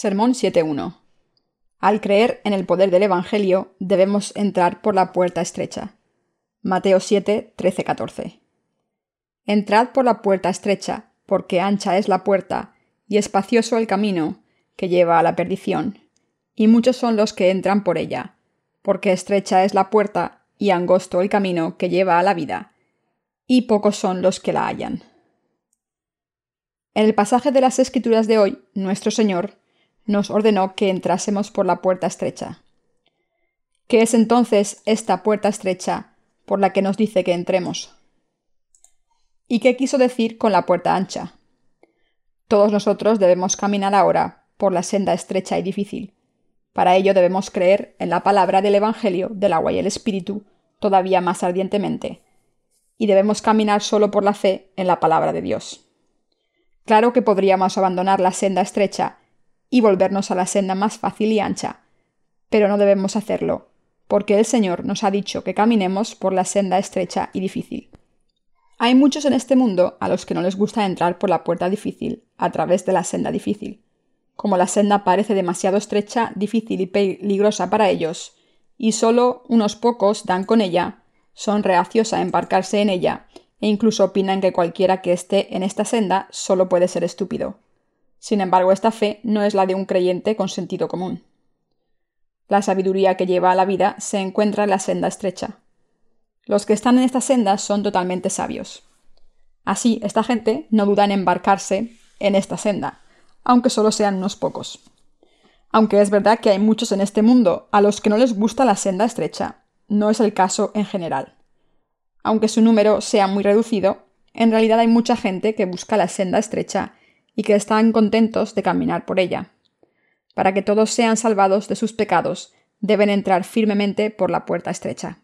Sermón 7.1. Al creer en el poder del Evangelio, debemos entrar por la puerta estrecha. Mateo 7, 13, 14. Entrad por la puerta estrecha, porque ancha es la puerta, y espacioso el camino que lleva a la perdición, y muchos son los que entran por ella, porque estrecha es la puerta y angosto el camino que lleva a la vida, y pocos son los que la hallan. En el pasaje de las Escrituras de hoy, nuestro Señor nos ordenó que entrásemos por la puerta estrecha. ¿Qué es entonces esta puerta estrecha por la que nos dice que entremos? ¿Y qué quiso decir con la puerta ancha? Todos nosotros debemos caminar ahora por la senda estrecha y difícil. Para ello debemos creer en la palabra del Evangelio del agua y el Espíritu todavía más ardientemente, y debemos caminar solo por la fe en la palabra de Dios. Claro que podríamos abandonar la senda estrecha y volvernos a la senda más fácil y ancha. Pero no debemos hacerlo, porque el Señor nos ha dicho que caminemos por la senda estrecha y difícil. Hay muchos en este mundo a los que no les gusta entrar por la puerta difícil, a través de la senda difícil. Como la senda parece demasiado estrecha, difícil y peligrosa para ellos, y solo unos pocos dan con ella, son reacios a embarcarse en ella, e incluso opinan que cualquiera que esté en esta senda solo puede ser estúpido. Sin embargo, esta fe no es la de un creyente con sentido común. La sabiduría que lleva a la vida se encuentra en la senda estrecha. Los que están en esta senda son totalmente sabios. Así, esta gente no duda en embarcarse en esta senda, aunque solo sean unos pocos. Aunque es verdad que hay muchos en este mundo a los que no les gusta la senda estrecha, no es el caso en general. Aunque su número sea muy reducido, en realidad hay mucha gente que busca la senda estrecha y que están contentos de caminar por ella. Para que todos sean salvados de sus pecados, deben entrar firmemente por la puerta estrecha.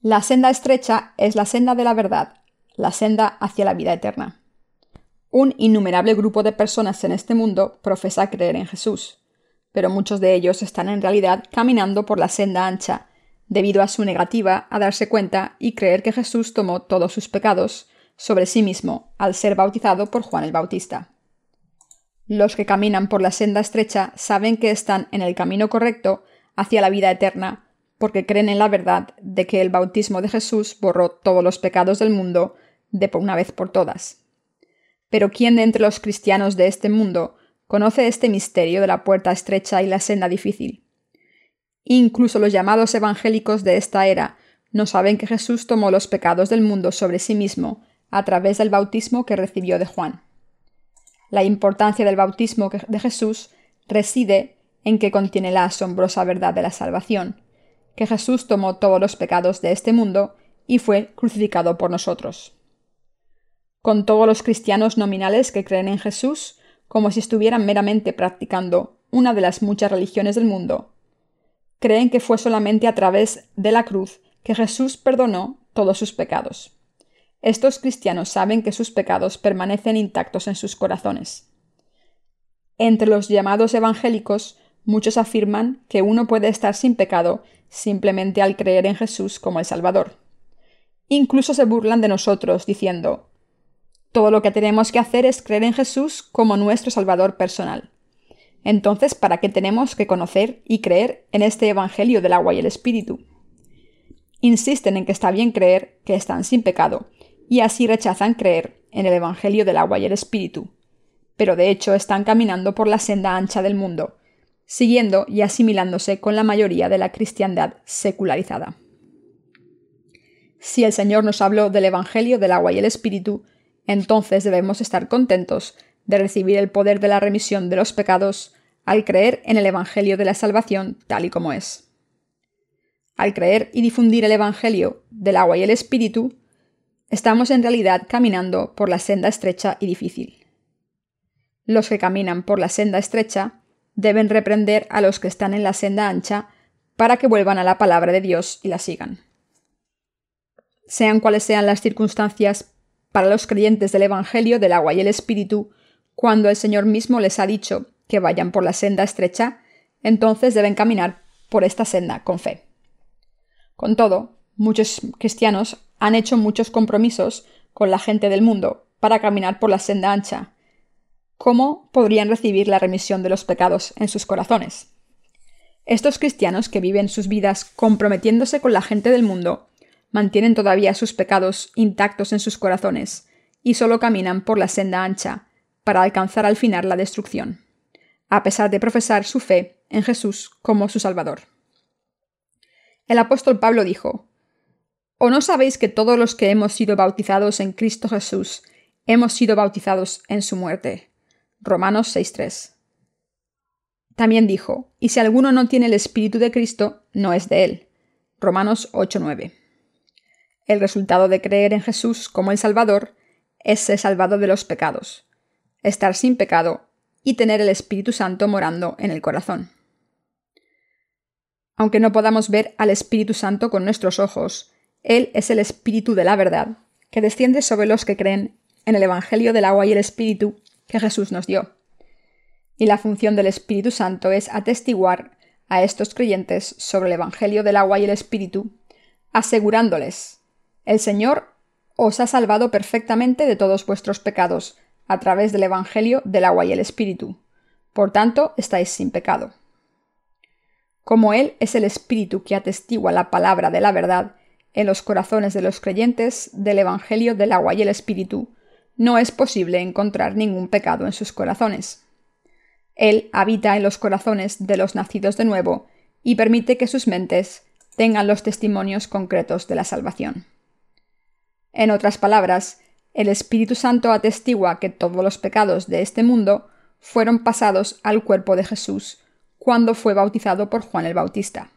La senda estrecha es la senda de la verdad, la senda hacia la vida eterna. Un innumerable grupo de personas en este mundo profesa creer en Jesús, pero muchos de ellos están en realidad caminando por la senda ancha, debido a su negativa a darse cuenta y creer que Jesús tomó todos sus pecados sobre sí mismo al ser bautizado por Juan el Bautista. Los que caminan por la senda estrecha saben que están en el camino correcto hacia la vida eterna, porque creen en la verdad de que el bautismo de Jesús borró todos los pecados del mundo de por una vez por todas. Pero ¿quién de entre los cristianos de este mundo conoce este misterio de la puerta estrecha y la senda difícil? Incluso los llamados evangélicos de esta era no saben que Jesús tomó los pecados del mundo sobre sí mismo a través del bautismo que recibió de Juan. La importancia del bautismo de Jesús reside en que contiene la asombrosa verdad de la salvación, que Jesús tomó todos los pecados de este mundo y fue crucificado por nosotros. Con todos los cristianos nominales que creen en Jesús, como si estuvieran meramente practicando una de las muchas religiones del mundo, creen que fue solamente a través de la cruz que Jesús perdonó todos sus pecados. Estos cristianos saben que sus pecados permanecen intactos en sus corazones. Entre los llamados evangélicos, muchos afirman que uno puede estar sin pecado simplemente al creer en Jesús como el Salvador. Incluso se burlan de nosotros, diciendo, todo lo que tenemos que hacer es creer en Jesús como nuestro Salvador personal. Entonces, ¿para qué tenemos que conocer y creer en este Evangelio del agua y el Espíritu? Insisten en que está bien creer que están sin pecado, y así rechazan creer en el Evangelio del agua y el Espíritu. Pero de hecho están caminando por la senda ancha del mundo, siguiendo y asimilándose con la mayoría de la cristiandad secularizada. Si el Señor nos habló del Evangelio del agua y el Espíritu, entonces debemos estar contentos de recibir el poder de la remisión de los pecados al creer en el Evangelio de la salvación tal y como es. Al creer y difundir el Evangelio del agua y el Espíritu, Estamos en realidad caminando por la senda estrecha y difícil. Los que caminan por la senda estrecha deben reprender a los que están en la senda ancha para que vuelvan a la palabra de Dios y la sigan. Sean cuales sean las circunstancias para los creyentes del Evangelio del agua y el Espíritu, cuando el Señor mismo les ha dicho que vayan por la senda estrecha, entonces deben caminar por esta senda con fe. Con todo, muchos cristianos han hecho muchos compromisos con la gente del mundo para caminar por la senda ancha, ¿cómo podrían recibir la remisión de los pecados en sus corazones? Estos cristianos que viven sus vidas comprometiéndose con la gente del mundo mantienen todavía sus pecados intactos en sus corazones y solo caminan por la senda ancha para alcanzar al final la destrucción, a pesar de profesar su fe en Jesús como su Salvador. El apóstol Pablo dijo, ¿O no sabéis que todos los que hemos sido bautizados en Cristo Jesús hemos sido bautizados en su muerte? Romanos 6.3. También dijo, y si alguno no tiene el Espíritu de Cristo, no es de él. Romanos 8.9. El resultado de creer en Jesús como el Salvador es ser salvado de los pecados, estar sin pecado y tener el Espíritu Santo morando en el corazón. Aunque no podamos ver al Espíritu Santo con nuestros ojos, Él es el Espíritu de la verdad, que desciende sobre los que creen en el Evangelio del agua y el Espíritu que Jesús nos dio y la función del Espíritu Santo es atestiguar a estos creyentes sobre el Evangelio del agua y el Espíritu, asegurándoles, el Señor os ha salvado perfectamente de todos vuestros pecados a través del Evangelio del agua y el Espíritu. Por tanto, estáis sin pecado. Como Él es el Espíritu que atestigua la palabra de la verdad en los corazones de los creyentes del Evangelio del agua y el Espíritu, no es posible encontrar ningún pecado en sus corazones. Él habita en los corazones de los nacidos de nuevo y permite que sus mentes tengan los testimonios concretos de la salvación. En otras palabras, el Espíritu Santo atestigua que todos los pecados de este mundo fueron pasados al cuerpo de Jesús cuando fue bautizado por Juan el Bautista.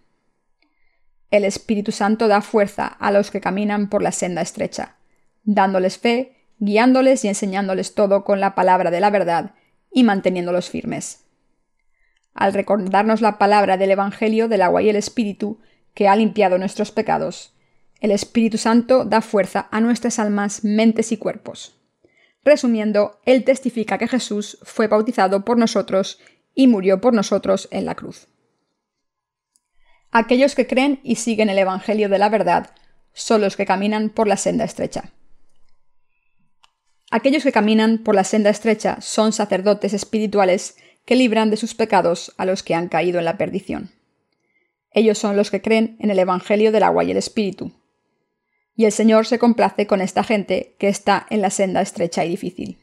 El Espíritu Santo da fuerza a los que caminan por la senda estrecha, dándoles fe, guiándoles y enseñándoles todo con la palabra de la verdad y manteniéndolos firmes. Al recordarnos la palabra del Evangelio del agua y el Espíritu, que ha limpiado nuestros pecados, el Espíritu Santo da fuerza a nuestras almas, mentes y cuerpos. Resumiendo, Él testifica que Jesús fue bautizado por nosotros y murió por nosotros en la cruz. Aquellos que creen y siguen el Evangelio de la verdad son los que caminan por la senda estrecha. Aquellos que caminan por la senda estrecha son sacerdotes espirituales que libran de sus pecados a los que han caído en la perdición. Ellos son los que creen en el Evangelio del agua y el Espíritu. Y el Señor se complace con esta gente que está en la senda estrecha y difícil.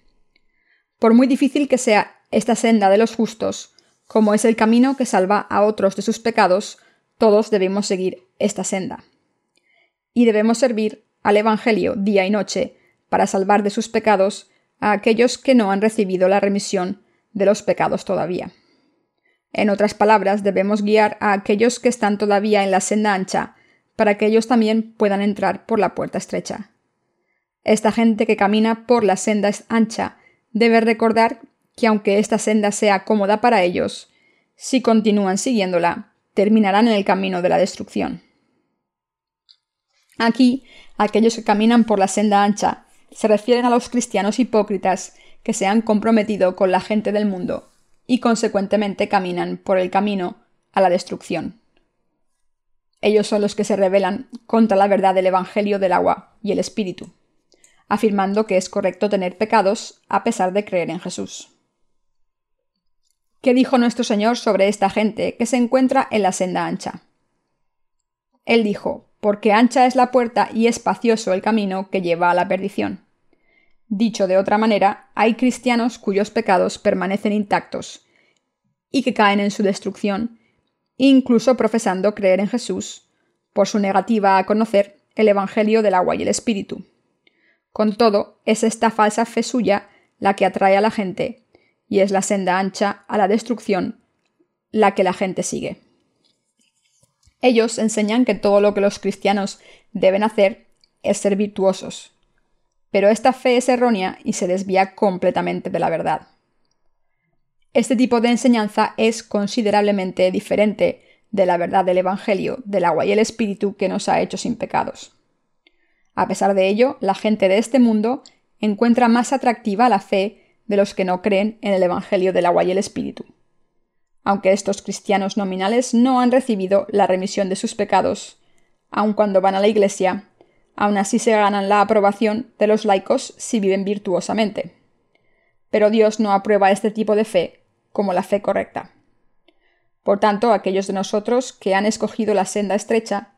Por muy difícil que sea esta senda de los justos, como es el camino que salva a otros de sus pecados, todos debemos seguir esta senda. Y debemos servir al Evangelio día y noche, para salvar de sus pecados a aquellos que no han recibido la remisión de los pecados todavía. En otras palabras, debemos guiar a aquellos que están todavía en la senda ancha, para que ellos también puedan entrar por la puerta estrecha. Esta gente que camina por la senda ancha debe recordar que aunque esta senda sea cómoda para ellos, si continúan siguiéndola, terminarán en el camino de la destrucción. Aquí, aquellos que caminan por la senda ancha se refieren a los cristianos hipócritas que se han comprometido con la gente del mundo y consecuentemente caminan por el camino a la destrucción. Ellos son los que se rebelan contra la verdad del Evangelio del agua y el Espíritu, afirmando que es correcto tener pecados a pesar de creer en Jesús. ¿Qué dijo nuestro Señor sobre esta gente que se encuentra en la senda ancha? Él dijo, porque ancha es la puerta y espacioso el camino que lleva a la perdición. Dicho de otra manera, hay cristianos cuyos pecados permanecen intactos y que caen en su destrucción, incluso profesando creer en Jesús, por su negativa a conocer el Evangelio del agua y el Espíritu. Con todo, es esta falsa fe suya la que atrae a la gente, y es la senda ancha a la destrucción la que la gente sigue. Ellos enseñan que todo lo que los cristianos deben hacer es ser virtuosos, pero esta fe es errónea y se desvía completamente de la verdad. Este tipo de enseñanza es considerablemente diferente de la verdad del Evangelio, del agua y el Espíritu que nos ha hecho sin pecados. A pesar de ello, la gente de este mundo encuentra más atractiva la fe de los que no creen en el Evangelio del agua y el Espíritu. Aunque estos cristianos nominales no han recibido la remisión de sus pecados, aun cuando van a la iglesia, Aún así se ganan la aprobación de los laicos si viven virtuosamente. pero Dios no aprueba este tipo de fe como la fe correcta. Por tanto, aquellos de nosotros que han escogido la senda estrecha,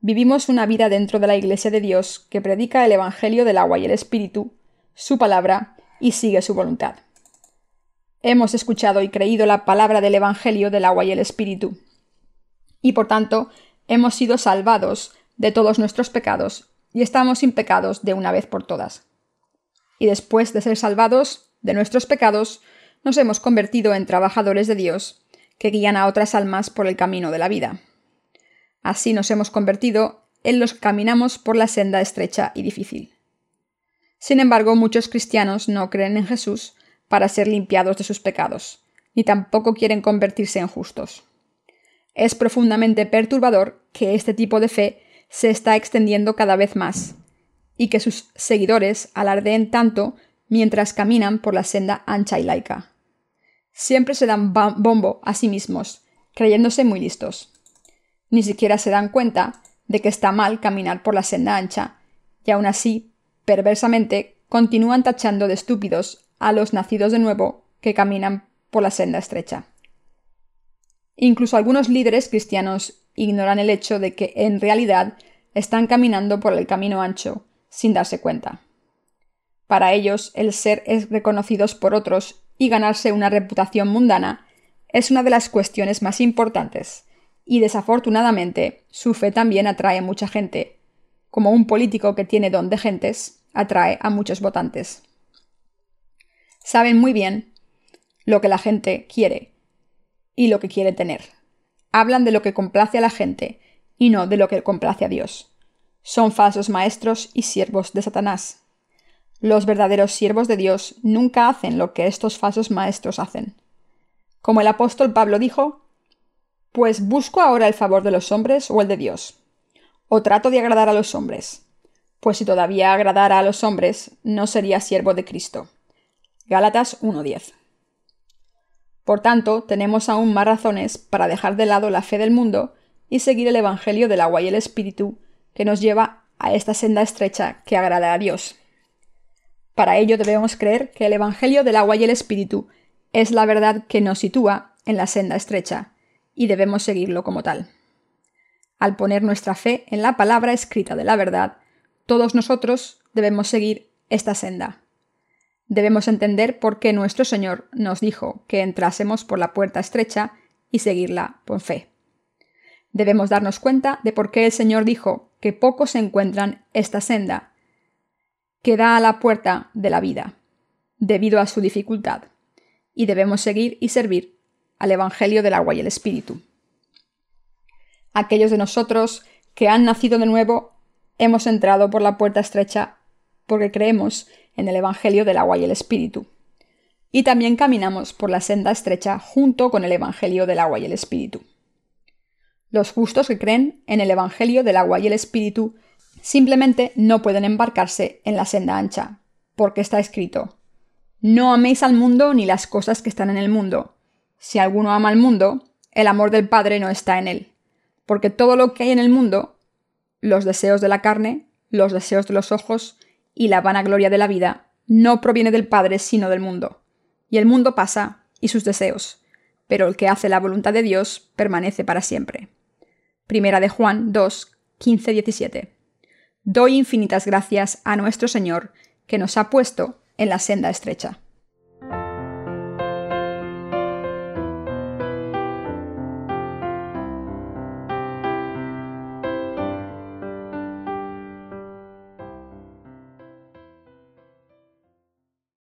vivimos una vida dentro de la Iglesia de Dios que predica el Evangelio del agua y el Espíritu, su palabra, y sigue su voluntad. Hemos escuchado y creído la palabra del Evangelio del agua y el Espíritu, y por tanto hemos sido salvados de todos nuestros pecados y estamos sin pecados de una vez por todas. Y después de ser salvados de nuestros pecados, nos hemos convertido en trabajadores de Dios que guían a otras almas por el camino de la vida. Así nos hemos convertido en los que caminamos por la senda estrecha y difícil. Sin embargo, muchos cristianos no creen en Jesús para ser limpiados de sus pecados, ni tampoco quieren convertirse en justos. Es profundamente perturbador que este tipo de fe se está extendiendo cada vez más, y que sus seguidores alardeen tanto mientras caminan por la senda ancha y laica. Siempre se dan bombo a sí mismos, creyéndose muy listos. Ni siquiera se dan cuenta de que está mal caminar por la senda ancha, y aún así, perversamente, continúan tachando de estúpidos a los nacidos de nuevo que caminan por la senda estrecha. Incluso algunos líderes cristianos ignoran el hecho de que en realidad están caminando por el camino ancho sin darse cuenta. Para ellos, el ser reconocidos por otros y ganarse una reputación mundana es una de las cuestiones más importantes, y desafortunadamente su fe también atrae mucha gente, como un político que tiene don de gentes atrae a muchos votantes. Saben muy bien lo que la gente quiere y lo que quiere tener. Hablan de lo que complace a la gente y no de lo que complace a Dios. Son falsos maestros y siervos de Satanás. Los verdaderos siervos de Dios nunca hacen lo que estos falsos maestros hacen. Como el apóstol Pablo dijo, pues busco ahora el favor de los hombres o el de Dios. O trato de agradar a los hombres. Pues si todavía agradara a los hombres, no sería siervo de Cristo. Gálatas 1.10. Por tanto, tenemos aún más razones para dejar de lado la fe del mundo y seguir el Evangelio del agua y el Espíritu que nos lleva a esta senda estrecha que agrada a Dios. Para ello debemos creer que el Evangelio del agua y el Espíritu es la verdad que nos sitúa en la senda estrecha, y debemos seguirlo como tal. Al poner nuestra fe en la palabra escrita de la verdad, todos nosotros debemos seguir esta senda. Debemos entender por qué nuestro Señor nos dijo que entrásemos por la puerta estrecha y seguirla con fe. Debemos darnos cuenta de por qué el Señor dijo que pocos encuentran esta senda que da a la puerta de la vida, debido a su dificultad, y debemos seguir y servir al Evangelio del agua y el Espíritu. Aquellos de nosotros que han nacido de nuevo hemos entrado por la puerta estrecha porque creemos en el Evangelio del agua y el Espíritu. Y también caminamos por la senda estrecha junto con el Evangelio del agua y el Espíritu. Los justos que creen en el Evangelio del agua y el Espíritu Simplemente no pueden embarcarse en la senda ancha, porque está escrito, No améis al mundo ni las cosas que están en el mundo. Si alguno ama al mundo, el amor del Padre no está en él, porque todo lo que hay en el mundo, los deseos de la carne, los deseos de los ojos y la vanagloria de la vida, no proviene del Padre sino del mundo. Y el mundo pasa y sus deseos, pero el que hace la voluntad de Dios permanece para siempre. Primera de Juan 2, 15, 17. Doy infinitas gracias a nuestro Señor, que nos ha puesto en la senda estrecha.